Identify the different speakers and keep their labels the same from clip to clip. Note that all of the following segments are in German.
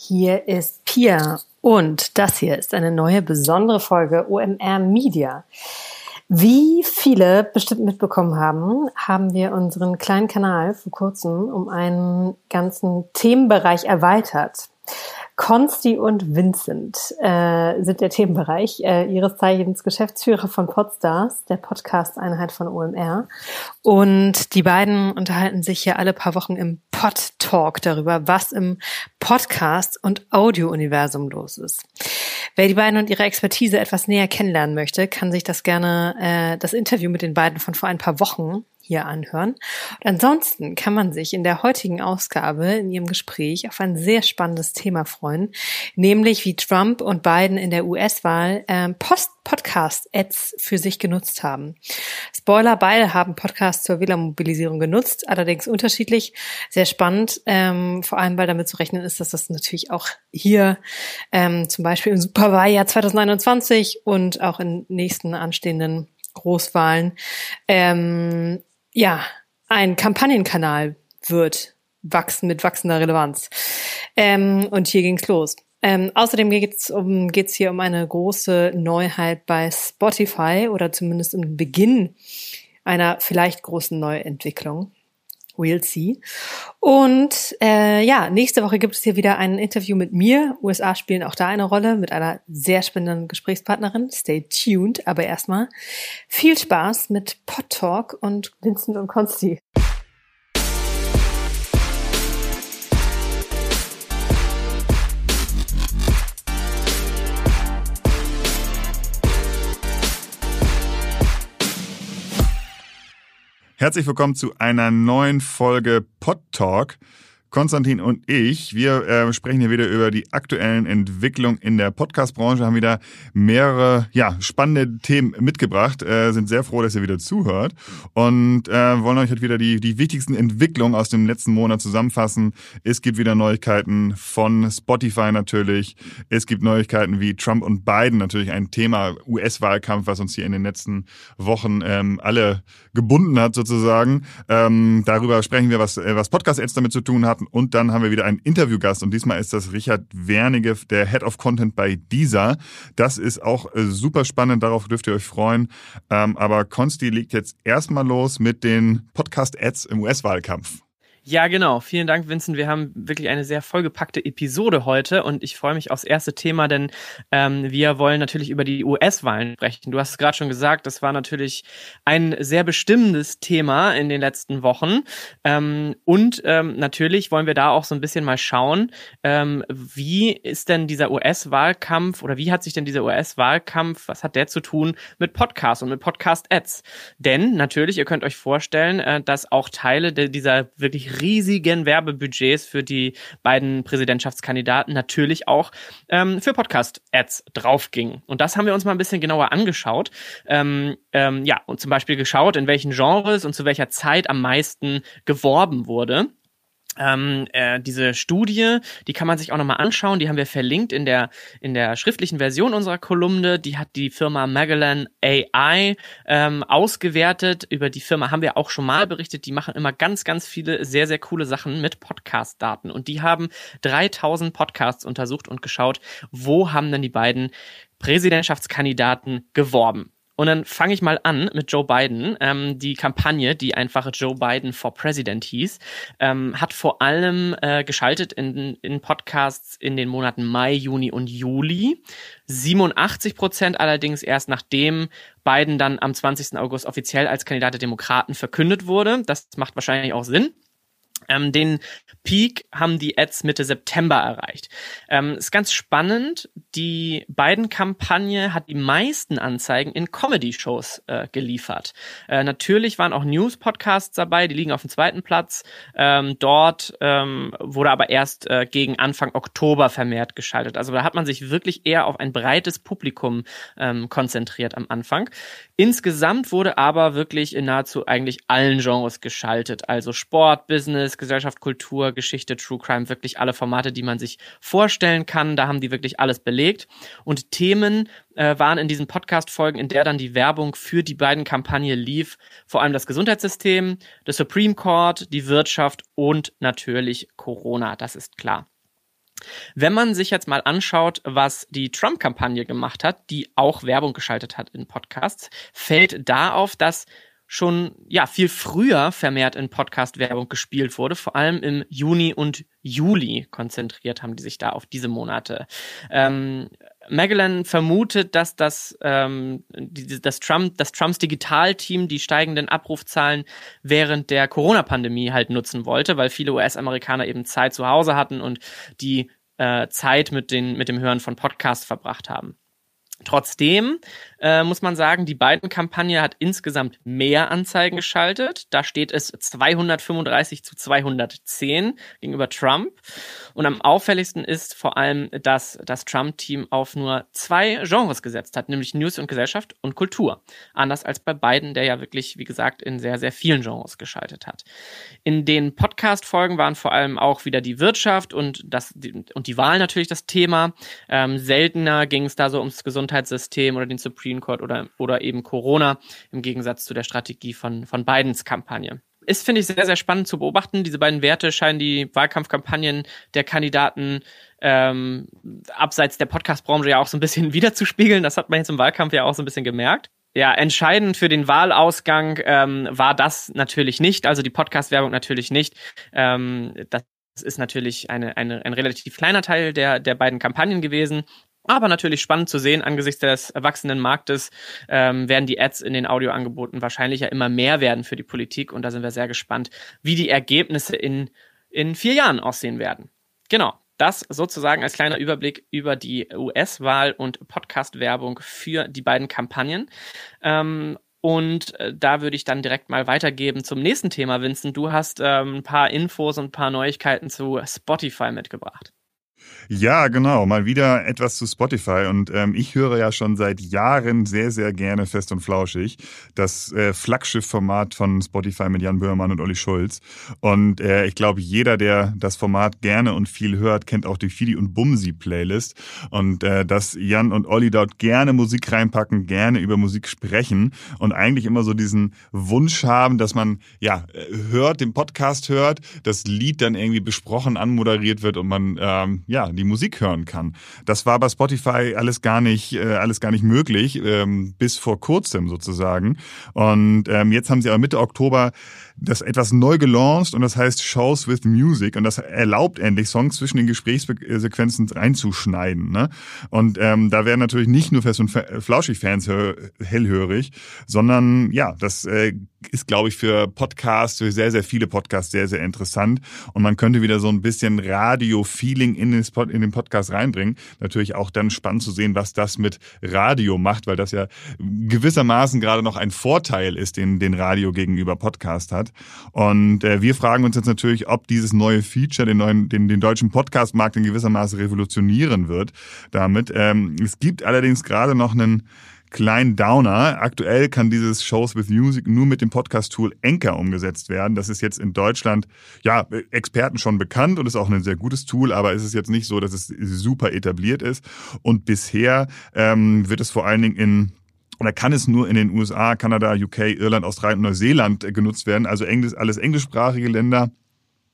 Speaker 1: Hier ist Pia und das hier ist eine neue besondere Folge OMR Media. Wie viele bestimmt mitbekommen haben, haben wir unseren kleinen Kanal vor kurzem um einen ganzen Themenbereich erweitert. Consti und Vincent äh, sind der Themenbereich, äh, ihres Zeichens Geschäftsführer von Podstars, der Podcast-Einheit von OMR. Und die beiden unterhalten sich hier alle paar Wochen im Pod Talk darüber, was im Podcast- und Audio-Universum los ist. Wer die beiden und ihre Expertise etwas näher kennenlernen möchte, kann sich das gerne, äh, das Interview mit den beiden von vor ein paar Wochen hier anhören. Und ansonsten kann man sich in der heutigen Ausgabe in ihrem Gespräch auf ein sehr spannendes Thema freuen, nämlich wie Trump und Biden in der US-Wahl ähm, Post-Podcast-Ads für sich genutzt haben. Spoiler, beide haben Podcasts zur Wählermobilisierung genutzt, allerdings unterschiedlich. Sehr spannend, ähm, vor allem weil damit zu rechnen ist, dass das natürlich auch hier ähm, zum Beispiel im Superwahljahr 2021 und auch in nächsten anstehenden Großwahlen ähm, ja, ein Kampagnenkanal wird wachsen mit wachsender Relevanz. Ähm, und hier ging's los. Ähm, außerdem geht's um geht's hier um eine große Neuheit bei Spotify oder zumindest um den Beginn einer vielleicht großen Neuentwicklung. We'll see. Und äh, ja, nächste Woche gibt es hier wieder ein Interview mit mir. USA spielen auch da eine Rolle mit einer sehr spannenden Gesprächspartnerin. Stay tuned. Aber erstmal viel Spaß mit Pod Talk und Vincent und Consti.
Speaker 2: Herzlich willkommen zu einer neuen Folge Pod Talk. Konstantin und ich, wir äh, sprechen hier wieder über die aktuellen Entwicklungen in der Podcast-Branche, haben wieder mehrere ja, spannende Themen mitgebracht, äh, sind sehr froh, dass ihr wieder zuhört und äh, wollen euch halt wieder die, die wichtigsten Entwicklungen aus dem letzten Monat zusammenfassen. Es gibt wieder Neuigkeiten von Spotify natürlich, es gibt Neuigkeiten wie Trump und Biden, natürlich ein Thema US-Wahlkampf, was uns hier in den letzten Wochen ähm, alle gebunden hat sozusagen. Ähm, darüber sprechen wir, was, äh, was Podcast-Ads damit zu tun hat starten. Und dann haben wir wieder einen Interviewgast und diesmal ist das Richard Wernige, der Head of Content bei Deezer. Das ist auch äh, super spannend, darauf dürft ihr euch freuen. Ähm, aber Consti legt jetzt erstmal los mit den Podcast-Ads im US-Wahlkampf.
Speaker 3: Ja, genau. Vielen Dank, Vincent. Wir haben wirklich eine sehr vollgepackte Episode heute und ich freue mich aufs erste Thema, denn ähm, wir wollen natürlich über die US-Wahlen sprechen. Du hast es gerade schon gesagt, das war natürlich ein sehr bestimmendes Thema in den letzten Wochen. Ähm, und ähm, natürlich wollen wir da auch so ein bisschen mal schauen, ähm, wie ist denn dieser US-Wahlkampf oder wie hat sich denn dieser US-Wahlkampf, was hat der zu tun mit Podcasts und mit Podcast-Ads? Denn natürlich, ihr könnt euch vorstellen, äh, dass auch Teile dieser wirklich riesigen Werbebudgets für die beiden Präsidentschaftskandidaten natürlich auch ähm, für Podcast-Ads draufging. Und das haben wir uns mal ein bisschen genauer angeschaut. Ähm, ähm, ja, und zum Beispiel geschaut, in welchen Genres und zu welcher Zeit am meisten geworben wurde. Ähm, äh, diese Studie, die kann man sich auch nochmal anschauen. Die haben wir verlinkt in der, in der schriftlichen Version unserer Kolumne. Die hat die Firma Magellan AI ähm, ausgewertet. Über die Firma haben wir auch schon mal berichtet. Die machen immer ganz, ganz viele sehr, sehr coole Sachen mit Podcast-Daten. Und die haben 3000 Podcasts untersucht und geschaut, wo haben denn die beiden Präsidentschaftskandidaten geworben. Und dann fange ich mal an mit Joe Biden. Ähm, die Kampagne, die einfach Joe Biden for President hieß, ähm, hat vor allem äh, geschaltet in, in Podcasts in den Monaten Mai, Juni und Juli. 87 Prozent allerdings erst nachdem Biden dann am 20. August offiziell als Kandidat der Demokraten verkündet wurde. Das macht wahrscheinlich auch Sinn. Ähm, den Peak haben die Ads Mitte September erreicht. Ähm, ist ganz spannend. Die beiden Kampagne hat die meisten Anzeigen in Comedy-Shows äh, geliefert. Äh, natürlich waren auch News-Podcasts dabei, die liegen auf dem zweiten Platz. Ähm, dort ähm, wurde aber erst äh, gegen Anfang Oktober vermehrt geschaltet. Also da hat man sich wirklich eher auf ein breites Publikum ähm, konzentriert am Anfang. Insgesamt wurde aber wirklich in nahezu eigentlich allen Genres geschaltet. Also Sport, Business, Gesellschaft, Kultur, Geschichte, True Crime, wirklich alle Formate, die man sich vorstellen kann. Da haben die wirklich alles belegt. Und Themen äh, waren in diesen Podcast-Folgen, in der dann die Werbung für die beiden Kampagnen lief, vor allem das Gesundheitssystem, das Supreme Court, die Wirtschaft und natürlich Corona, das ist klar. Wenn man sich jetzt mal anschaut, was die Trump-Kampagne gemacht hat, die auch Werbung geschaltet hat in Podcasts, fällt da auf, dass schon ja viel früher vermehrt in Podcast-Werbung gespielt wurde, vor allem im Juni und Juli konzentriert haben die sich da auf diese Monate. Ähm, Magellan vermutet, dass das, ähm, die, das, Trump, das Trumps Digitalteam die steigenden Abrufzahlen während der Corona-Pandemie halt nutzen wollte, weil viele US-Amerikaner eben Zeit zu Hause hatten und die äh, Zeit mit, den, mit dem Hören von Podcasts verbracht haben. Trotzdem äh, muss man sagen, die beiden Kampagne hat insgesamt mehr Anzeigen geschaltet. Da steht es 235 zu 210 gegenüber Trump. Und am auffälligsten ist vor allem, dass das Trump-Team auf nur zwei Genres gesetzt hat, nämlich News und Gesellschaft und Kultur. Anders als bei beiden, der ja wirklich, wie gesagt, in sehr, sehr vielen Genres geschaltet hat. In den Podcast-Folgen waren vor allem auch wieder die Wirtschaft und, das, und die Wahl natürlich das Thema. Ähm, seltener ging es da so ums Gesundheitssystem oder den Supreme Supreme Court oder, oder eben Corona im Gegensatz zu der Strategie von, von Bidens Kampagne. Ist, finde ich, sehr, sehr spannend zu beobachten. Diese beiden Werte scheinen die Wahlkampfkampagnen der Kandidaten ähm, abseits der Podcast-Branche ja auch so ein bisschen wiederzuspiegeln. Das hat man jetzt im Wahlkampf ja auch so ein bisschen gemerkt. Ja, entscheidend für den Wahlausgang ähm, war das natürlich nicht, also die Podcast-Werbung natürlich nicht. Ähm, das ist natürlich eine, eine, ein relativ kleiner Teil der, der beiden Kampagnen gewesen. Aber natürlich spannend zu sehen, angesichts des wachsenden Marktes ähm, werden die Ads in den Audioangeboten wahrscheinlich ja immer mehr werden für die Politik. Und da sind wir sehr gespannt, wie die Ergebnisse in, in vier Jahren aussehen werden. Genau. Das sozusagen als kleiner Überblick über die US-Wahl und Podcast-Werbung für die beiden Kampagnen. Ähm, und äh, da würde ich dann direkt mal weitergeben zum nächsten Thema, Vincent. Du hast ähm, ein paar Infos und ein paar Neuigkeiten zu Spotify mitgebracht.
Speaker 2: Ja, genau. Mal wieder etwas zu Spotify. Und ähm, ich höre ja schon seit Jahren sehr, sehr gerne Fest und Flauschig. Das äh, Flaggschiff-Format von Spotify mit Jan Böhmermann und Olli Schulz. Und äh, ich glaube, jeder, der das Format gerne und viel hört, kennt auch die Fidi und Bumsi-Playlist. Und äh, dass Jan und Olli dort gerne Musik reinpacken, gerne über Musik sprechen und eigentlich immer so diesen Wunsch haben, dass man ja hört, den Podcast hört, das Lied dann irgendwie besprochen anmoderiert wird und man ähm, ja die Musik hören kann. Das war bei Spotify alles gar nicht, äh, alles gar nicht möglich, ähm, bis vor kurzem sozusagen. Und ähm, jetzt haben sie aber Mitte Oktober das etwas neu gelauncht und das heißt Shows with Music und das erlaubt endlich Songs zwischen den Gesprächssequenzen reinzuschneiden. Ne? Und ähm, da werden natürlich nicht nur Fest und Flauschig-Fans hellhörig, sondern ja, das äh, ist, glaube ich, für Podcasts, für sehr, sehr viele Podcasts sehr, sehr interessant. Und man könnte wieder so ein bisschen Radio-Feeling in in den Podcast reinbringen. Natürlich auch dann spannend zu sehen, was das mit Radio macht, weil das ja gewissermaßen gerade noch ein Vorteil ist, den, den Radio gegenüber Podcast hat. Und äh, wir fragen uns jetzt natürlich, ob dieses neue Feature den, neuen, den, den deutschen Podcast-Markt in gewissermaßen revolutionieren wird damit. Ähm, es gibt allerdings gerade noch einen kleinen Downer. Aktuell kann dieses Shows with Music nur mit dem Podcast-Tool Anchor umgesetzt werden. Das ist jetzt in Deutschland, ja, Experten schon bekannt und ist auch ein sehr gutes Tool, aber es ist jetzt nicht so, dass es super etabliert ist. Und bisher ähm, wird es vor allen Dingen in oder kann es nur in den USA, Kanada, UK, Irland, Australien und Neuseeland äh, genutzt werden. Also Englisch, alles englischsprachige Länder.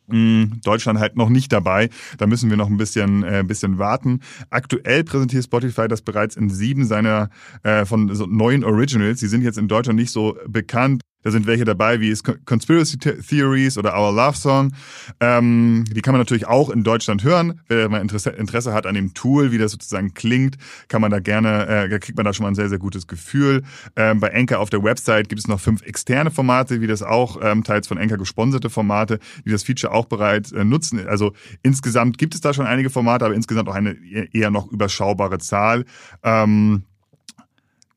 Speaker 2: Hm, Deutschland halt noch nicht dabei. Da müssen wir noch ein bisschen, äh, bisschen warten. Aktuell präsentiert Spotify das bereits in sieben seiner äh, von so neuen Originals. Die sind jetzt in Deutschland nicht so bekannt. Da sind welche dabei, wie Conspiracy Theories oder Our Love Song. Ähm, die kann man natürlich auch in Deutschland hören. Wer mal Interesse, hat an dem Tool, wie das sozusagen klingt, kann man da gerne, äh, kriegt man da schon mal ein sehr, sehr gutes Gefühl. Ähm, bei Anchor auf der Website gibt es noch fünf externe Formate, wie das auch ähm, teils von Anchor gesponserte Formate, die das Feature auch bereits äh, nutzen. Also insgesamt gibt es da schon einige Formate, aber insgesamt auch eine eher noch überschaubare Zahl. Ähm,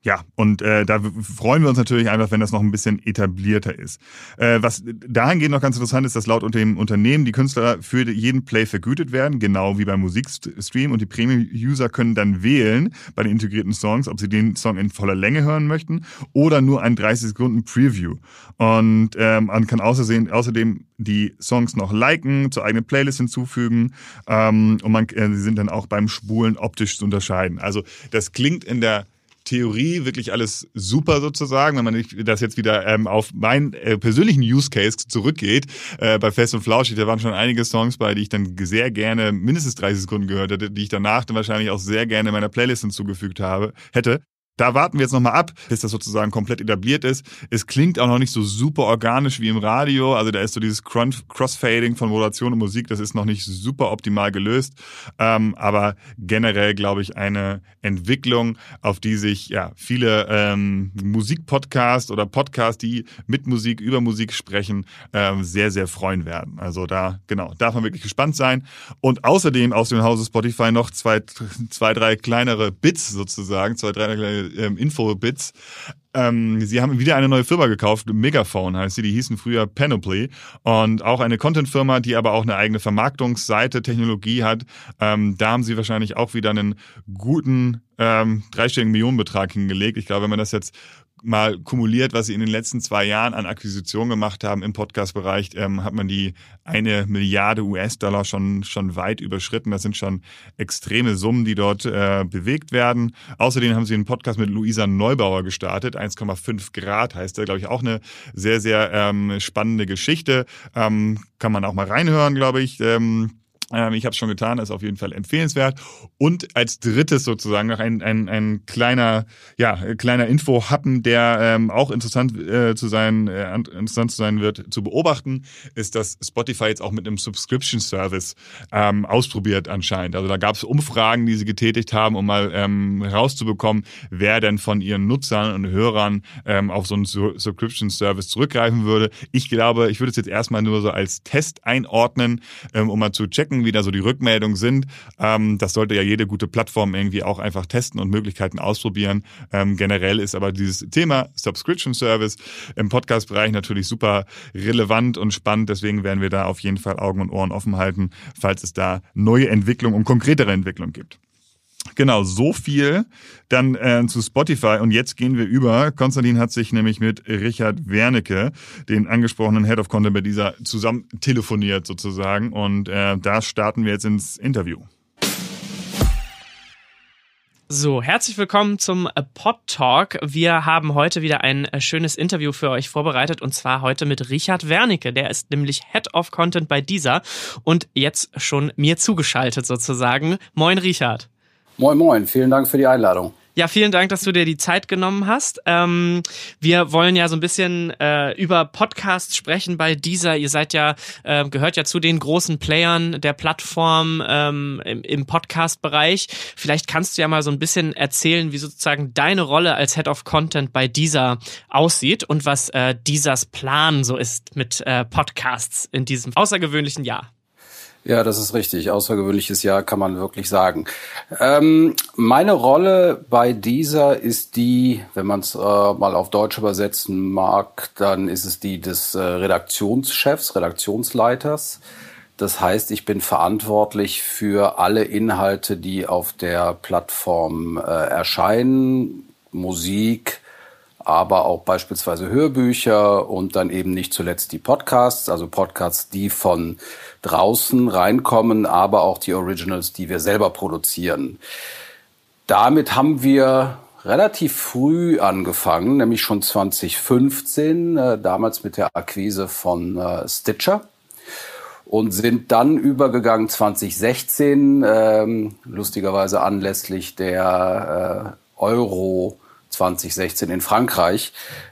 Speaker 2: ja, und äh, da freuen wir uns natürlich einfach, wenn das noch ein bisschen etablierter ist. Äh, was dahingehend noch ganz interessant ist, dass laut dem Unternehmen die Künstler für jeden Play vergütet werden, genau wie beim Musikstream. Und die Premium-User können dann wählen bei den integrierten Songs, ob sie den Song in voller Länge hören möchten oder nur ein 30 Sekunden Preview. Und ähm, man kann außerdem, außerdem die Songs noch liken, zur eigenen Playlist hinzufügen ähm, und man, äh, sie sind dann auch beim Spulen optisch zu unterscheiden. Also das klingt in der Theorie wirklich alles super sozusagen. Wenn man das jetzt wieder ähm, auf meinen äh, persönlichen Use Case zurückgeht, äh, bei Fest und Flauschig, da waren schon einige Songs bei, die ich dann sehr gerne mindestens 30 Sekunden gehört hätte, die ich danach dann wahrscheinlich auch sehr gerne meiner Playlist hinzugefügt habe, hätte. Da warten wir jetzt nochmal ab, bis das sozusagen komplett etabliert ist. Es klingt auch noch nicht so super organisch wie im Radio. Also da ist so dieses Crossfading von Moderation und Musik, das ist noch nicht super optimal gelöst. Ähm, aber generell, glaube ich, eine Entwicklung, auf die sich ja viele ähm, Musikpodcasts oder Podcasts, die mit Musik, über Musik sprechen, ähm, sehr, sehr freuen werden. Also da, genau, darf man wirklich gespannt sein. Und außerdem aus dem Hause Spotify noch zwei, zwei drei kleinere Bits sozusagen, zwei, drei kleine ähm, Infobits. Ähm, sie haben wieder eine neue Firma gekauft, Megaphone heißt sie, die hießen früher Panoply und auch eine Content-Firma, die aber auch eine eigene Vermarktungsseite, Technologie hat. Ähm, da haben sie wahrscheinlich auch wieder einen guten ähm, dreistelligen Millionenbetrag hingelegt. Ich glaube, wenn man das jetzt mal kumuliert, was sie in den letzten zwei Jahren an Akquisition gemacht haben im Podcast-Bereich, ähm, hat man die eine Milliarde US-Dollar schon, schon weit überschritten. Das sind schon extreme Summen, die dort äh, bewegt werden. Außerdem haben sie einen Podcast mit Luisa Neubauer gestartet. 1,5 Grad heißt der, glaube ich, auch eine sehr, sehr ähm, spannende Geschichte. Ähm, kann man auch mal reinhören, glaube ich. Ähm, ähm, ich habe es schon getan, ist auf jeden Fall empfehlenswert. Und als drittes sozusagen noch ein, ein, ein kleiner, ja, kleiner Info-Happen, der ähm, auch interessant äh, zu sein, äh, interessant zu sein wird, zu beobachten, ist, dass Spotify jetzt auch mit einem Subscription-Service ähm, ausprobiert anscheinend. Also da gab es Umfragen, die sie getätigt haben, um mal ähm, herauszubekommen, wer denn von ihren Nutzern und Hörern ähm, auf so einen Subscription-Service zurückgreifen würde. Ich glaube, ich würde es jetzt erstmal nur so als Test einordnen, ähm, um mal zu checken, gucken, wie da so die Rückmeldungen sind. Ähm, das sollte ja jede gute Plattform irgendwie auch einfach testen und Möglichkeiten ausprobieren. Ähm, generell ist aber dieses Thema Subscription Service im Podcast-Bereich natürlich super relevant und spannend. Deswegen werden wir da auf jeden Fall Augen und Ohren offen halten, falls es da neue Entwicklungen und konkretere Entwicklungen gibt. Genau, so viel dann äh, zu Spotify. Und jetzt gehen wir über. Konstantin hat sich nämlich mit Richard Wernicke, den angesprochenen Head of Content bei dieser, zusammen telefoniert sozusagen. Und äh, da starten wir jetzt ins Interview.
Speaker 3: So, herzlich willkommen zum Pod Talk. Wir haben heute wieder ein äh, schönes Interview für euch vorbereitet und zwar heute mit Richard Wernicke. Der ist nämlich Head of Content bei dieser und jetzt schon mir zugeschaltet sozusagen. Moin, Richard.
Speaker 4: Moin, moin. Vielen Dank für die Einladung.
Speaker 3: Ja, vielen Dank, dass du dir die Zeit genommen hast. Ähm, wir wollen ja so ein bisschen äh, über Podcasts sprechen bei dieser. Ihr seid ja, äh, gehört ja zu den großen Playern der Plattform ähm, im, im Podcast-Bereich. Vielleicht kannst du ja mal so ein bisschen erzählen, wie sozusagen deine Rolle als Head of Content bei dieser aussieht und was äh, Deezers Plan so ist mit äh, Podcasts in diesem außergewöhnlichen Jahr.
Speaker 4: Ja, das ist richtig. Außergewöhnliches Jahr kann man wirklich sagen. Ähm, meine Rolle bei dieser ist die, wenn man es äh, mal auf Deutsch übersetzen mag, dann ist es die des äh, Redaktionschefs, Redaktionsleiters. Das heißt, ich bin verantwortlich für alle Inhalte, die auf der Plattform äh, erscheinen, Musik, aber auch beispielsweise Hörbücher und dann eben nicht zuletzt die Podcasts, also Podcasts, die von draußen reinkommen, aber auch die Originals, die wir selber produzieren. Damit haben wir relativ früh angefangen, nämlich schon 2015, äh, damals mit der Akquise von äh, Stitcher und sind dann übergegangen 2016, ähm, lustigerweise anlässlich der äh, Euro 2016 in Frankreich,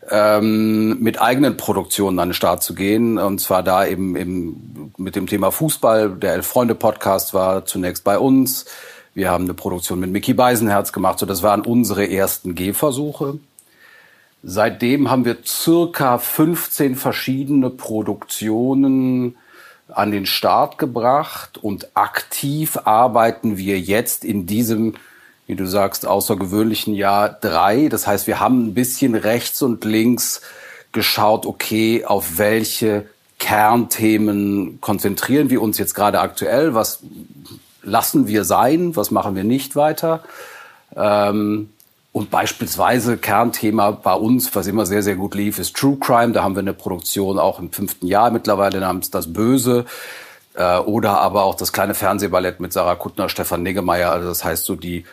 Speaker 4: ähm, mit eigenen Produktionen an den Start zu gehen. Und zwar da eben, eben mit dem Thema Fußball. Der Elf-Freunde-Podcast war zunächst bei uns. Wir haben eine Produktion mit Mickey Beisenherz gemacht. So, das waren unsere ersten Gehversuche. Seitdem haben wir circa 15 verschiedene Produktionen an den Start gebracht und aktiv arbeiten wir jetzt in diesem wie du sagst, außergewöhnlichen Jahr drei. Das heißt, wir haben ein bisschen rechts und links geschaut, okay, auf welche Kernthemen konzentrieren wir uns jetzt gerade aktuell, was lassen wir sein, was machen wir nicht weiter. Ähm, und beispielsweise Kernthema bei uns, was immer sehr, sehr gut lief, ist True Crime. Da haben wir eine Produktion auch im fünften Jahr mittlerweile namens Das Böse. Äh, oder aber auch das kleine Fernsehballett mit Sarah Kuttner, Stefan Niggemeier. Also das heißt so die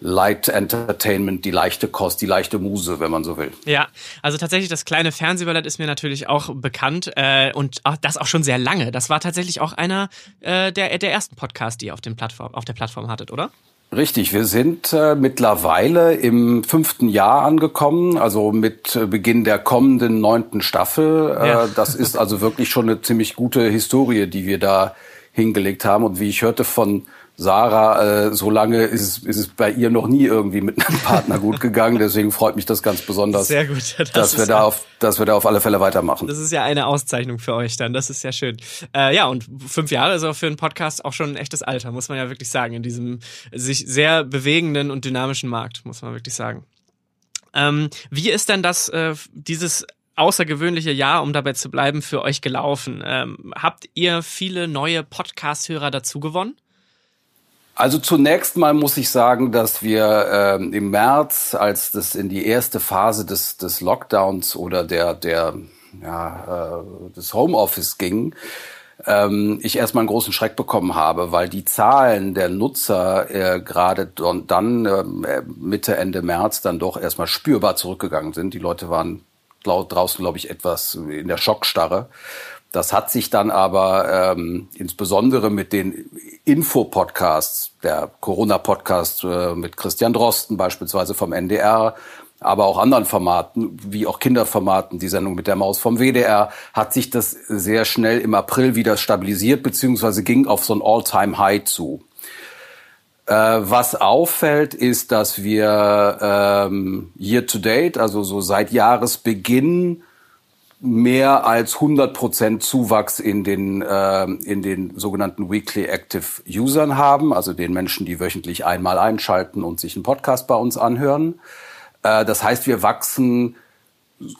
Speaker 4: Light Entertainment, die leichte Kost, die leichte Muse, wenn man so will.
Speaker 3: Ja, also tatsächlich das kleine Fernsehballett ist mir natürlich auch bekannt äh, und auch, das auch schon sehr lange. Das war tatsächlich auch einer äh, der, der ersten Podcasts, die ihr auf, den Plattform, auf der Plattform hattet, oder?
Speaker 4: Richtig, wir sind äh, mittlerweile im fünften Jahr angekommen, also mit äh, Beginn der kommenden neunten Staffel. Äh, ja. Das ist also wirklich schon eine ziemlich gute Historie, die wir da hingelegt haben. Und wie ich hörte von Sarah, äh, so lange ist es, ist es bei ihr noch nie irgendwie mit einem Partner gut gegangen. Deswegen freut mich das ganz besonders,
Speaker 3: Sehr gut.
Speaker 4: Das dass wir da auf, dass wir da auf alle Fälle weitermachen.
Speaker 3: Das ist ja eine Auszeichnung für euch dann. Das ist ja schön. Äh, ja, und fünf Jahre ist auch für einen Podcast auch schon ein echtes Alter, muss man ja wirklich sagen, in diesem sich sehr bewegenden und dynamischen Markt, muss man wirklich sagen. Ähm, wie ist denn das, äh, dieses außergewöhnliche Jahr, um dabei zu bleiben, für euch gelaufen? Ähm, habt ihr viele neue Podcast-Hörer dazu gewonnen?
Speaker 4: Also zunächst mal muss ich sagen, dass wir ähm, im März, als das in die erste Phase des, des Lockdowns oder der, der ja, äh, des Homeoffice ging, ähm, ich erstmal einen großen Schreck bekommen habe, weil die Zahlen der Nutzer äh, gerade dann äh, Mitte, Ende März dann doch erstmal spürbar zurückgegangen sind. Die Leute waren draußen, glaube ich, etwas in der Schockstarre. Das hat sich dann aber ähm, insbesondere mit den Info-Podcasts, der Corona-Podcast äh, mit Christian Drosten beispielsweise vom NDR, aber auch anderen Formaten, wie auch Kinderformaten, die Sendung mit der Maus vom WDR, hat sich das sehr schnell im April wieder stabilisiert, beziehungsweise ging auf so ein All-Time-High zu. Äh, was auffällt, ist, dass wir ähm, year to date, also so seit Jahresbeginn, mehr als 100 Prozent Zuwachs in den, äh, in den sogenannten Weekly Active Usern haben, also den Menschen, die wöchentlich einmal einschalten und sich einen Podcast bei uns anhören. Äh, das heißt, wir wachsen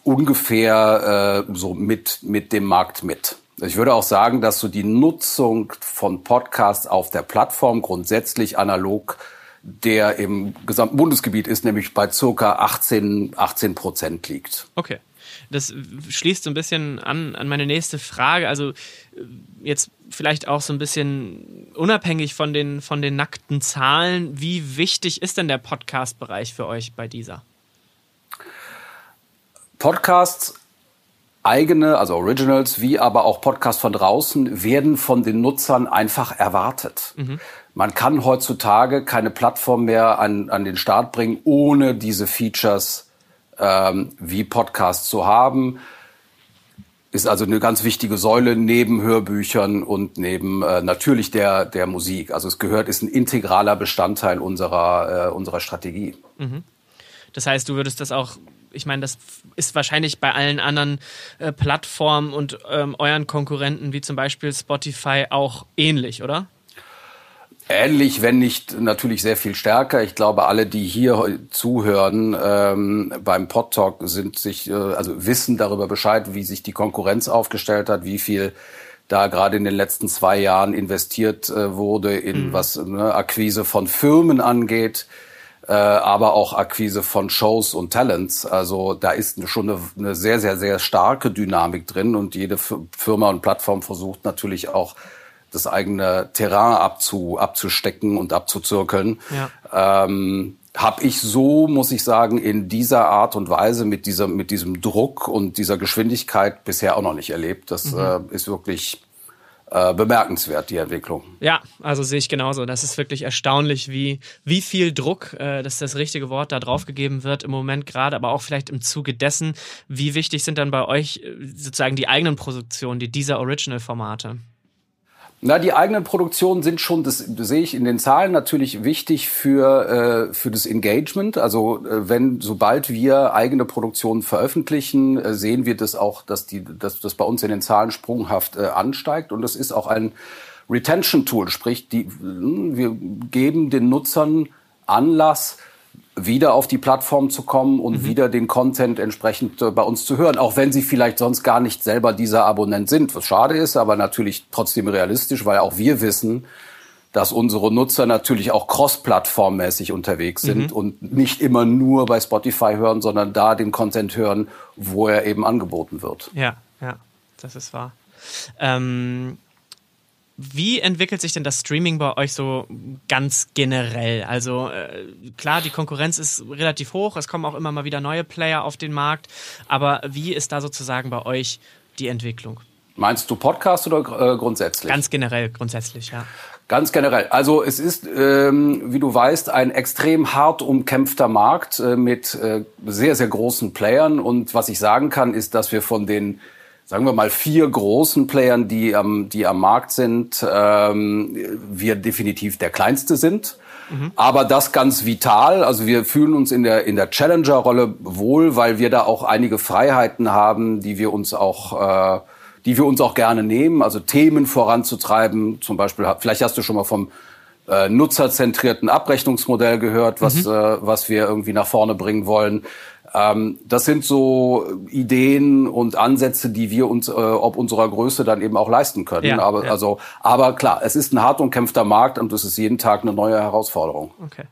Speaker 4: ungefähr äh, so mit, mit dem Markt mit. Ich würde auch sagen, dass so die Nutzung von Podcasts auf der Plattform grundsätzlich analog der im gesamten Bundesgebiet ist, nämlich bei circa 18, 18 Prozent liegt.
Speaker 3: Okay das schließt so ein bisschen an, an meine nächste Frage. Also äh, jetzt vielleicht auch so ein bisschen unabhängig von den, von den nackten Zahlen. Wie wichtig ist denn der Podcast-Bereich für euch bei dieser?
Speaker 4: Podcasts eigene, also Originals, wie aber auch Podcasts von draußen, werden von den Nutzern einfach erwartet. Mhm. Man kann heutzutage keine Plattform mehr an, an den Start bringen, ohne diese Features ähm, wie Podcasts zu haben. Ist also eine ganz wichtige Säule neben Hörbüchern und neben äh, natürlich der, der Musik. Also es gehört, ist ein integraler Bestandteil unserer, äh, unserer Strategie. Mhm.
Speaker 3: Das heißt, du würdest das auch ich meine, das ist wahrscheinlich bei allen anderen äh, Plattformen und ähm, euren Konkurrenten wie zum Beispiel Spotify auch ähnlich, oder?
Speaker 4: Ähnlich, wenn nicht natürlich sehr viel stärker. Ich glaube, alle, die hier zuhören ähm, beim Pod Talk, sind sich, äh, also wissen darüber Bescheid, wie sich die Konkurrenz aufgestellt hat, wie viel da gerade in den letzten zwei Jahren investiert äh, wurde in mhm. was ne, Akquise von Firmen angeht, äh, aber auch Akquise von Shows und Talents. Also da ist schon eine, eine sehr, sehr, sehr starke Dynamik drin und jede Firma und Plattform versucht natürlich auch das eigene Terrain abzu, abzustecken und abzuzirkeln. Ja. Ähm, habe ich so, muss ich sagen, in dieser Art und Weise mit dieser, mit diesem Druck und dieser Geschwindigkeit bisher auch noch nicht erlebt. Das mhm. äh, ist wirklich äh, bemerkenswert, die Entwicklung.
Speaker 3: Ja, also sehe ich genauso. Das ist wirklich erstaunlich, wie, wie viel Druck, äh, das ist das richtige Wort, da drauf gegeben wird im Moment gerade, aber auch vielleicht im Zuge dessen, wie wichtig sind dann bei euch äh, sozusagen die eigenen Produktionen, die dieser Original-Formate?
Speaker 4: Na, die eigenen Produktionen sind schon, das, sehe ich in den Zahlen natürlich wichtig für, äh, für das Engagement. Also äh, wenn, sobald wir eigene Produktionen veröffentlichen, äh, sehen wir das auch, dass die, dass das bei uns in den Zahlen sprunghaft äh, ansteigt. Und das ist auch ein Retention-Tool, sprich, die, wir geben den Nutzern Anlass, wieder auf die Plattform zu kommen und mhm. wieder den Content entsprechend äh, bei uns zu hören, auch wenn sie vielleicht sonst gar nicht selber dieser Abonnent sind, was schade ist, aber natürlich trotzdem realistisch, weil auch wir wissen, dass unsere Nutzer natürlich auch cross-plattformmäßig unterwegs sind mhm. und nicht immer nur bei Spotify hören, sondern da den Content hören, wo er eben angeboten wird.
Speaker 3: Ja, ja, das ist wahr. Ähm wie entwickelt sich denn das Streaming bei euch so ganz generell? Also äh, klar, die Konkurrenz ist relativ hoch, es kommen auch immer mal wieder neue Player auf den Markt, aber wie ist da sozusagen bei euch die Entwicklung?
Speaker 4: Meinst du Podcast oder äh, grundsätzlich?
Speaker 3: Ganz generell, grundsätzlich, ja.
Speaker 4: Ganz generell. Also es ist, ähm, wie du weißt, ein extrem hart umkämpfter Markt äh, mit äh, sehr, sehr großen Playern. Und was ich sagen kann, ist, dass wir von den sagen wir mal, vier großen Playern, die am, die am Markt sind, ähm, wir definitiv der kleinste sind. Mhm. Aber das ganz vital. Also wir fühlen uns in der, in der Challenger-Rolle wohl, weil wir da auch einige Freiheiten haben, die wir uns auch, äh, die wir uns auch gerne nehmen. Also Themen voranzutreiben. Zum Beispiel, vielleicht hast du schon mal vom äh, nutzerzentrierten Abrechnungsmodell gehört, was, mhm. äh, was wir irgendwie nach vorne bringen wollen. Ähm, das sind so Ideen und Ansätze, die wir uns äh, ob unserer Größe dann eben auch leisten können. Ja, aber ja. also, aber klar, es ist ein hart umkämpfter Markt und es ist jeden Tag eine neue Herausforderung.
Speaker 3: Okay.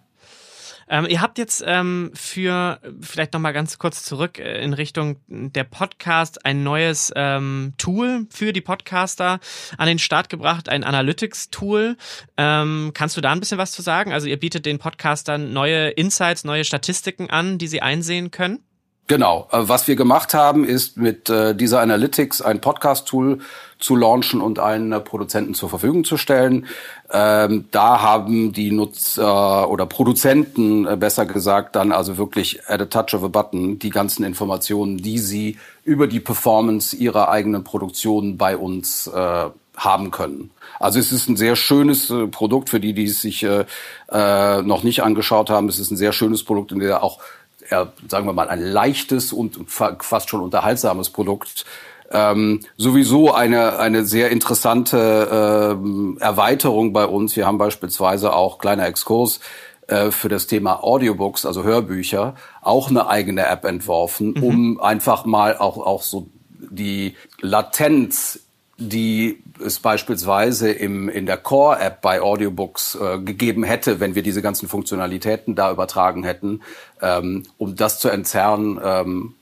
Speaker 3: Ähm, ihr habt jetzt ähm, für, vielleicht nochmal ganz kurz zurück äh, in Richtung der Podcast, ein neues ähm, Tool für die Podcaster an den Start gebracht, ein Analytics-Tool. Ähm, kannst du da ein bisschen was zu sagen? Also ihr bietet den Podcastern neue Insights, neue Statistiken an, die sie einsehen können?
Speaker 4: Genau. Äh, was wir gemacht haben, ist mit äh, dieser Analytics ein Podcast-Tool zu launchen und äh, Produzenten zur Verfügung zu stellen. Ähm, da haben die Nutzer oder Produzenten, äh, besser gesagt, dann also wirklich at a touch of a button die ganzen Informationen, die sie über die Performance ihrer eigenen Produktion bei uns äh, haben können. Also es ist ein sehr schönes äh, Produkt für die, die es sich äh, äh, noch nicht angeschaut haben. Es ist ein sehr schönes Produkt, in der auch sagen wir mal, ein leichtes und fast schon unterhaltsames Produkt. Ähm, sowieso eine, eine sehr interessante ähm, Erweiterung bei uns. Wir haben beispielsweise auch, kleiner Exkurs, äh, für das Thema Audiobooks, also Hörbücher, auch eine eigene App entworfen, mhm. um einfach mal auch, auch so die Latenz die es beispielsweise im, in der Core-App bei Audiobooks äh, gegeben hätte, wenn wir diese ganzen Funktionalitäten da übertragen hätten. Ähm, um das zu entzerren, ähm,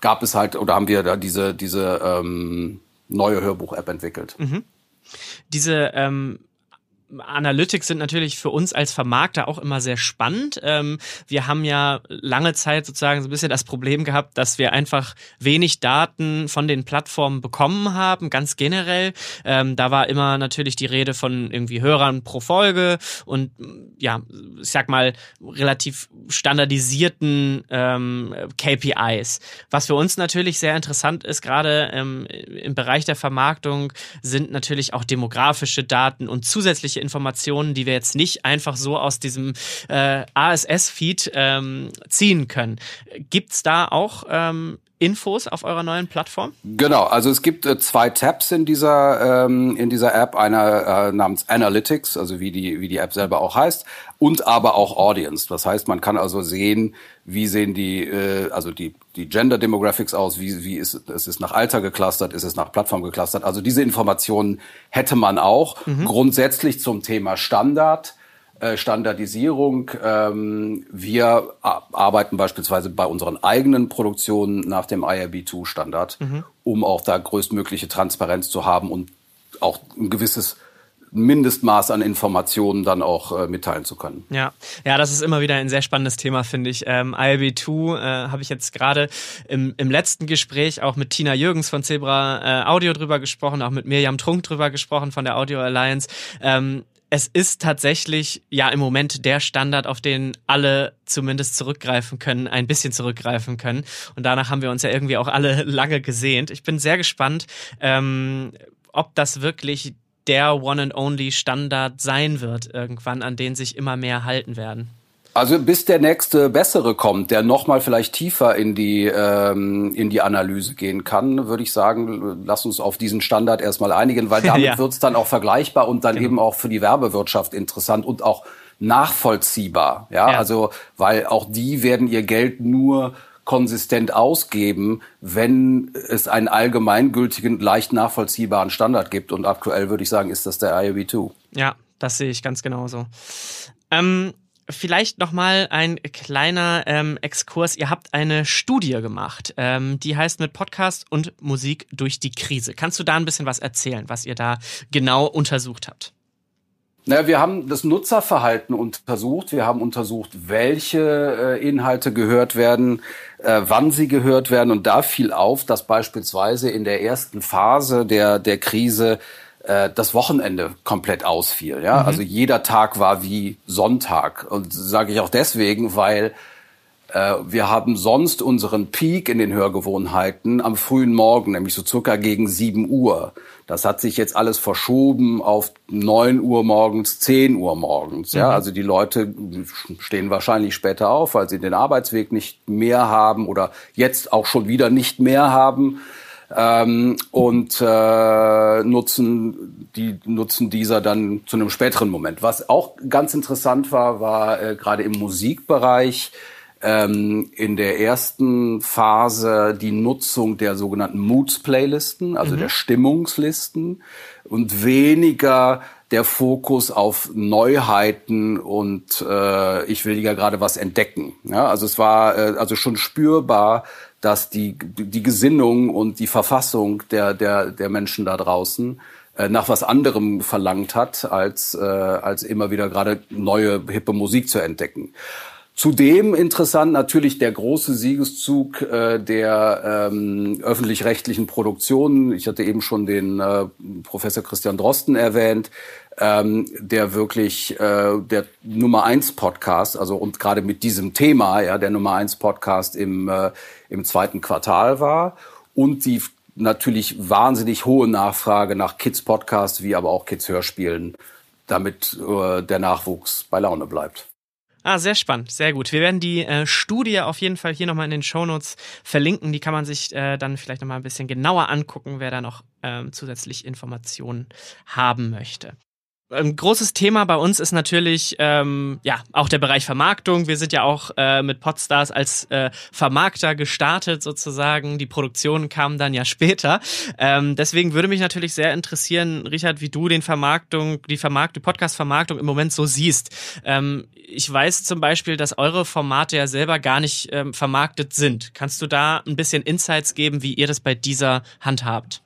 Speaker 4: gab es halt oder haben wir da diese, diese ähm, neue Hörbuch-App entwickelt.
Speaker 3: Mhm. Diese ähm Analytics sind natürlich für uns als Vermarkter auch immer sehr spannend. Ähm, wir haben ja lange Zeit sozusagen so ein bisschen das Problem gehabt, dass wir einfach wenig Daten von den Plattformen bekommen haben, ganz generell. Ähm, da war immer natürlich die Rede von irgendwie Hörern pro Folge und ja, ich sag mal, relativ standardisierten ähm, KPIs. Was für uns natürlich sehr interessant ist, gerade im Bereich der Vermarktung, sind natürlich auch demografische Daten und zusätzliche Informationen, die wir jetzt nicht einfach so aus diesem äh, ASS-Feed ähm, ziehen können. Gibt's da auch ähm, Infos auf eurer neuen Plattform?
Speaker 4: Genau, also es gibt äh, zwei Tabs in dieser ähm, in dieser App, einer äh, namens Analytics, also wie die wie die App selber auch heißt, und aber auch Audience. Das heißt, man kann also sehen, wie sehen die äh, also die die Gender Demographics aus, wie wie ist es ist nach Alter geclustert, ist es nach Plattform geclustert. Also diese Informationen hätte man auch mhm. grundsätzlich zum Thema Standard Standardisierung. Ähm, wir arbeiten beispielsweise bei unseren eigenen Produktionen nach dem IRB2-Standard, mhm. um auch da größtmögliche Transparenz zu haben und auch ein gewisses Mindestmaß an Informationen dann auch äh, mitteilen zu können.
Speaker 3: Ja, ja, das ist immer wieder ein sehr spannendes Thema, finde ich. Ähm, IRB2 äh, habe ich jetzt gerade im, im letzten Gespräch auch mit Tina Jürgens von Zebra äh, Audio drüber gesprochen, auch mit Mirjam Trunk drüber gesprochen von der Audio Alliance. Ähm, es ist tatsächlich ja im Moment der Standard, auf den alle zumindest zurückgreifen können, ein bisschen zurückgreifen können. Und danach haben wir uns ja irgendwie auch alle lange gesehnt. Ich bin sehr gespannt, ähm, ob das wirklich der One and Only Standard sein wird irgendwann, an den sich immer mehr halten werden.
Speaker 4: Also bis der nächste bessere kommt, der nochmal vielleicht tiefer in die ähm, in die Analyse gehen kann, würde ich sagen, lass uns auf diesen Standard erstmal einigen, weil damit ja. wird's dann auch vergleichbar und dann genau. eben auch für die Werbewirtschaft interessant und auch nachvollziehbar. Ja? ja, also weil auch die werden ihr Geld nur konsistent ausgeben, wenn es einen allgemeingültigen, leicht nachvollziehbaren Standard gibt. Und aktuell würde ich sagen, ist das der IOB2.
Speaker 3: Ja, das sehe ich ganz genauso. Ähm, vielleicht noch mal ein kleiner ähm, Exkurs. Ihr habt eine Studie gemacht, ähm, die heißt mit Podcast und Musik durch die Krise. Kannst du da ein bisschen was erzählen, was ihr da genau untersucht habt?
Speaker 4: Naja, wir haben das Nutzerverhalten untersucht. Wir haben untersucht, welche äh, Inhalte gehört werden, äh, wann sie gehört werden. Und da fiel auf, dass beispielsweise in der ersten Phase der, der Krise äh, das Wochenende komplett ausfiel. Ja? Mhm. Also jeder Tag war wie Sonntag. Und sage ich auch deswegen, weil äh, wir haben sonst unseren Peak in den Hörgewohnheiten am frühen Morgen, nämlich so circa gegen 7 Uhr. Das hat sich jetzt alles verschoben auf 9 Uhr morgens, 10 Uhr morgens. Ja, mhm. also die Leute stehen wahrscheinlich später auf, weil sie den Arbeitsweg nicht mehr haben oder jetzt auch schon wieder nicht mehr haben ähm, und äh, nutzen die nutzen dieser dann zu einem späteren Moment. Was auch ganz interessant war, war äh, gerade im Musikbereich ähm, in der ersten Phase die Nutzung der sogenannten Moods-Playlisten, also mhm. der Stimmungslisten und weniger der Fokus auf Neuheiten und äh, ich will ja gerade was entdecken. Ja, also es war äh, also schon spürbar, dass die, die Gesinnung und die Verfassung der, der, der Menschen da draußen äh, nach was anderem verlangt hat, als, äh, als immer wieder gerade neue, hippe Musik zu entdecken. Zudem interessant natürlich der große Siegeszug äh, der ähm, öffentlich-rechtlichen Produktionen. Ich hatte eben schon den äh, Professor Christian Drosten erwähnt, ähm, der wirklich äh, der Nummer eins Podcast, also und gerade mit diesem Thema, ja, der Nummer eins Podcast im, äh, im zweiten Quartal war und die natürlich wahnsinnig hohe Nachfrage nach Kids Podcasts, wie aber auch Kids Hörspielen, damit äh, der Nachwuchs bei Laune bleibt.
Speaker 3: Ah, sehr spannend, sehr gut. Wir werden die äh, Studie auf jeden Fall hier nochmal in den Shownotes verlinken. Die kann man sich äh, dann vielleicht nochmal ein bisschen genauer angucken, wer da noch ähm, zusätzlich Informationen haben möchte. Ein großes Thema bei uns ist natürlich ähm, ja auch der Bereich Vermarktung. Wir sind ja auch äh, mit Podstars als äh, Vermarkter gestartet sozusagen. Die Produktion kam dann ja später. Ähm, deswegen würde mich natürlich sehr interessieren, Richard, wie du den Vermarktung, die Vermarktung, Podcast-Vermarktung im Moment so siehst. Ähm, ich weiß zum Beispiel, dass eure Formate ja selber gar nicht ähm, vermarktet sind. Kannst du da ein bisschen Insights geben, wie ihr das bei dieser Hand habt?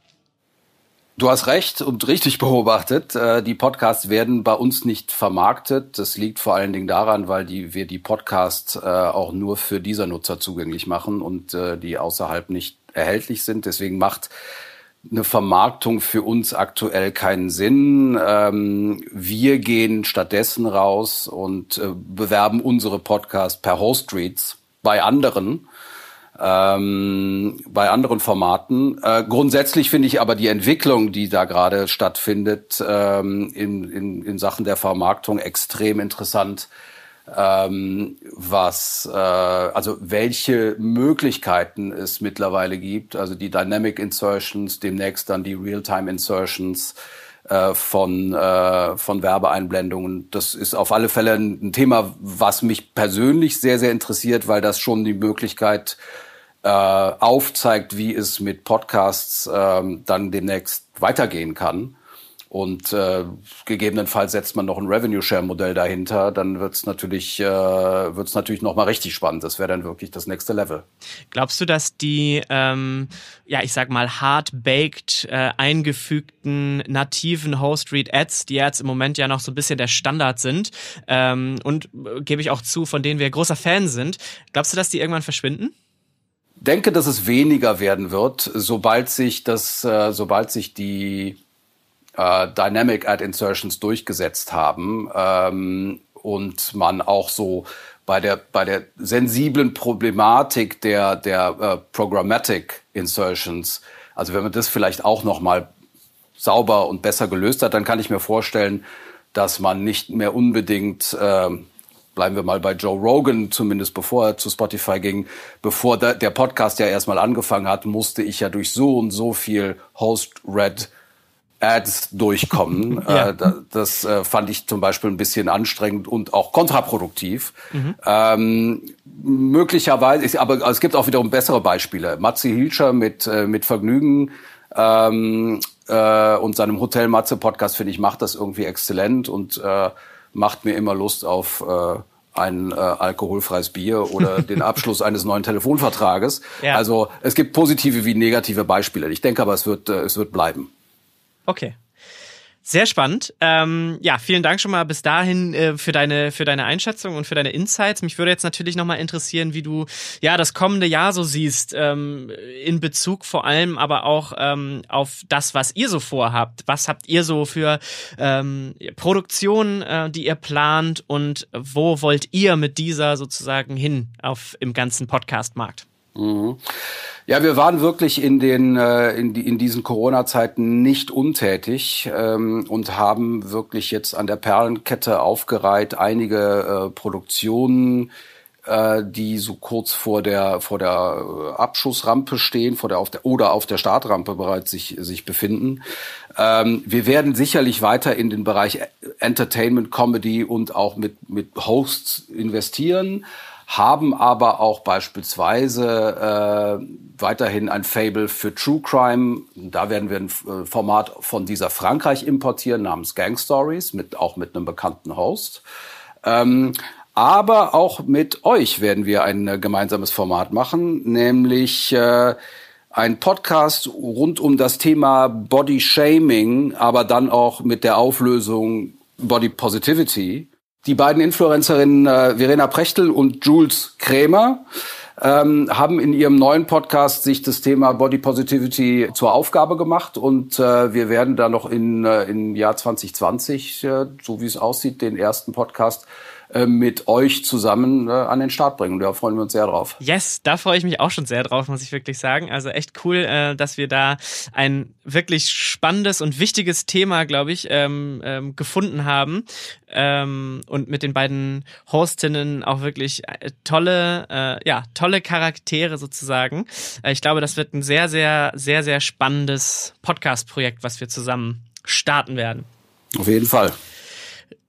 Speaker 4: Du hast recht und richtig beobachtet. Äh, die Podcasts werden bei uns nicht vermarktet. Das liegt vor allen Dingen daran, weil die, wir die Podcasts äh, auch nur für dieser Nutzer zugänglich machen und äh, die außerhalb nicht erhältlich sind. Deswegen macht eine Vermarktung für uns aktuell keinen Sinn. Ähm, wir gehen stattdessen raus und bewerben unsere Podcasts per Hostreads bei anderen ähm, bei anderen Formaten. Äh, grundsätzlich finde ich aber die Entwicklung, die da gerade stattfindet, ähm, in, in, in Sachen der Vermarktung extrem interessant. Ähm, was äh, also welche Möglichkeiten es mittlerweile gibt, also die Dynamic Insertions, demnächst dann die Real-Time Insertions äh, von äh, von Werbeeinblendungen. Das ist auf alle Fälle ein Thema, was mich persönlich sehr sehr interessiert, weil das schon die Möglichkeit äh, aufzeigt, wie es mit Podcasts ähm, dann demnächst weitergehen kann. Und äh, gegebenenfalls setzt man noch ein Revenue Share Modell dahinter, dann wird's natürlich äh, wird's natürlich noch mal richtig spannend. Das wäre dann wirklich das nächste Level.
Speaker 3: Glaubst du, dass die ähm, ja ich sag mal hard baked äh, eingefügten nativen Host Read Ads, die jetzt im Moment ja noch so ein bisschen der Standard sind ähm, und äh, gebe ich auch zu, von denen wir großer Fan sind, glaubst du, dass die irgendwann verschwinden?
Speaker 4: denke, dass es weniger werden wird, sobald sich das, äh, sobald sich die äh, Dynamic Ad Insertions durchgesetzt haben ähm, und man auch so bei der bei der sensiblen Problematik der der äh, Programmatic Insertions, also wenn man das vielleicht auch noch mal sauber und besser gelöst hat, dann kann ich mir vorstellen, dass man nicht mehr unbedingt äh, bleiben wir mal bei Joe Rogan, zumindest bevor er zu Spotify ging, bevor der, Podcast ja erstmal angefangen hat, musste ich ja durch so und so viel Host-Red Ads durchkommen. ja. äh, das äh, fand ich zum Beispiel ein bisschen anstrengend und auch kontraproduktiv. Mhm. Ähm, möglicherweise, aber es gibt auch wiederum bessere Beispiele. Matze Hilscher mit, äh, mit Vergnügen ähm, äh, und seinem Hotel Matze Podcast, finde ich, macht das irgendwie exzellent und äh, macht mir immer Lust auf, äh, ein äh, alkoholfreies Bier oder den Abschluss eines neuen Telefonvertrages. Ja. Also es gibt positive wie negative Beispiele. Ich denke aber, es wird, äh, es wird bleiben.
Speaker 3: Okay. Sehr spannend. Ähm, ja, vielen Dank schon mal bis dahin äh, für deine für deine Einschätzung und für deine Insights. Mich würde jetzt natürlich noch mal interessieren, wie du ja das kommende Jahr so siehst ähm, in Bezug vor allem, aber auch ähm, auf das, was ihr so vorhabt. Was habt ihr so für ähm, Produktionen, äh, die ihr plant und wo wollt ihr mit dieser sozusagen hin auf im ganzen Podcast-Markt?
Speaker 4: Mhm. Ja, wir waren wirklich in den äh, in, die, in diesen Corona-Zeiten nicht untätig ähm, und haben wirklich jetzt an der Perlenkette aufgereiht einige äh, Produktionen, äh, die so kurz vor der vor der äh, Abschussrampe stehen, vor der auf der oder auf der Startrampe bereits sich sich befinden. Ähm, wir werden sicherlich weiter in den Bereich Entertainment, Comedy und auch mit mit Hosts investieren haben aber auch beispielsweise äh, weiterhin ein Fable für True Crime. Da werden wir ein äh, Format von dieser Frankreich importieren namens Gang Stories, mit, auch mit einem bekannten Host. Ähm, aber auch mit euch werden wir ein äh, gemeinsames Format machen, nämlich äh, ein Podcast rund um das Thema Body Shaming, aber dann auch mit der Auflösung Body Positivity die beiden Influencerinnen äh, Verena Prechtel und Jules Krämer ähm, haben in ihrem neuen Podcast sich das Thema Body Positivity zur Aufgabe gemacht und äh, wir werden da noch in äh, im Jahr 2020, äh, so wie es aussieht, den ersten Podcast mit euch zusammen äh, an den Start bringen. Da freuen wir uns sehr drauf.
Speaker 3: Yes, da freue ich mich auch schon sehr drauf, muss ich wirklich sagen. Also echt cool, äh, dass wir da ein wirklich spannendes und wichtiges Thema, glaube ich, ähm, ähm, gefunden haben. Ähm, und mit den beiden Hostinnen auch wirklich tolle, äh, ja, tolle Charaktere sozusagen. ich glaube, das wird ein sehr, sehr, sehr, sehr spannendes Podcast-Projekt, was wir zusammen starten werden.
Speaker 4: Auf jeden Fall.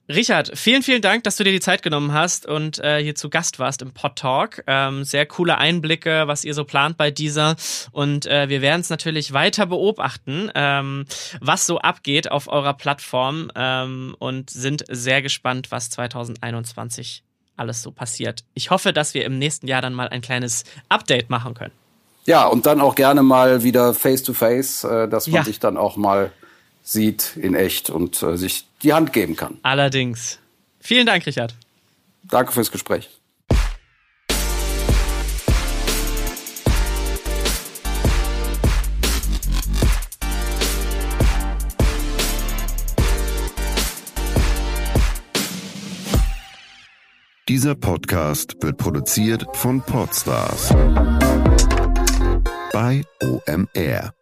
Speaker 3: Richard, vielen, vielen Dank, dass du dir die Zeit genommen hast und äh, hier zu Gast warst im Pod Talk. Ähm, sehr coole Einblicke, was ihr so plant bei dieser. Und äh, wir werden es natürlich weiter beobachten, ähm, was so abgeht auf eurer Plattform ähm, und sind sehr gespannt, was 2021 alles so passiert. Ich hoffe, dass wir im nächsten Jahr dann mal ein kleines Update machen können.
Speaker 4: Ja, und dann auch gerne mal wieder face to face, äh, dass man ja. sich dann auch mal sieht in echt und äh, sich die Hand geben kann.
Speaker 3: Allerdings. Vielen Dank, Richard.
Speaker 4: Danke fürs Gespräch.
Speaker 5: Dieser Podcast wird produziert von Podstars bei OMR.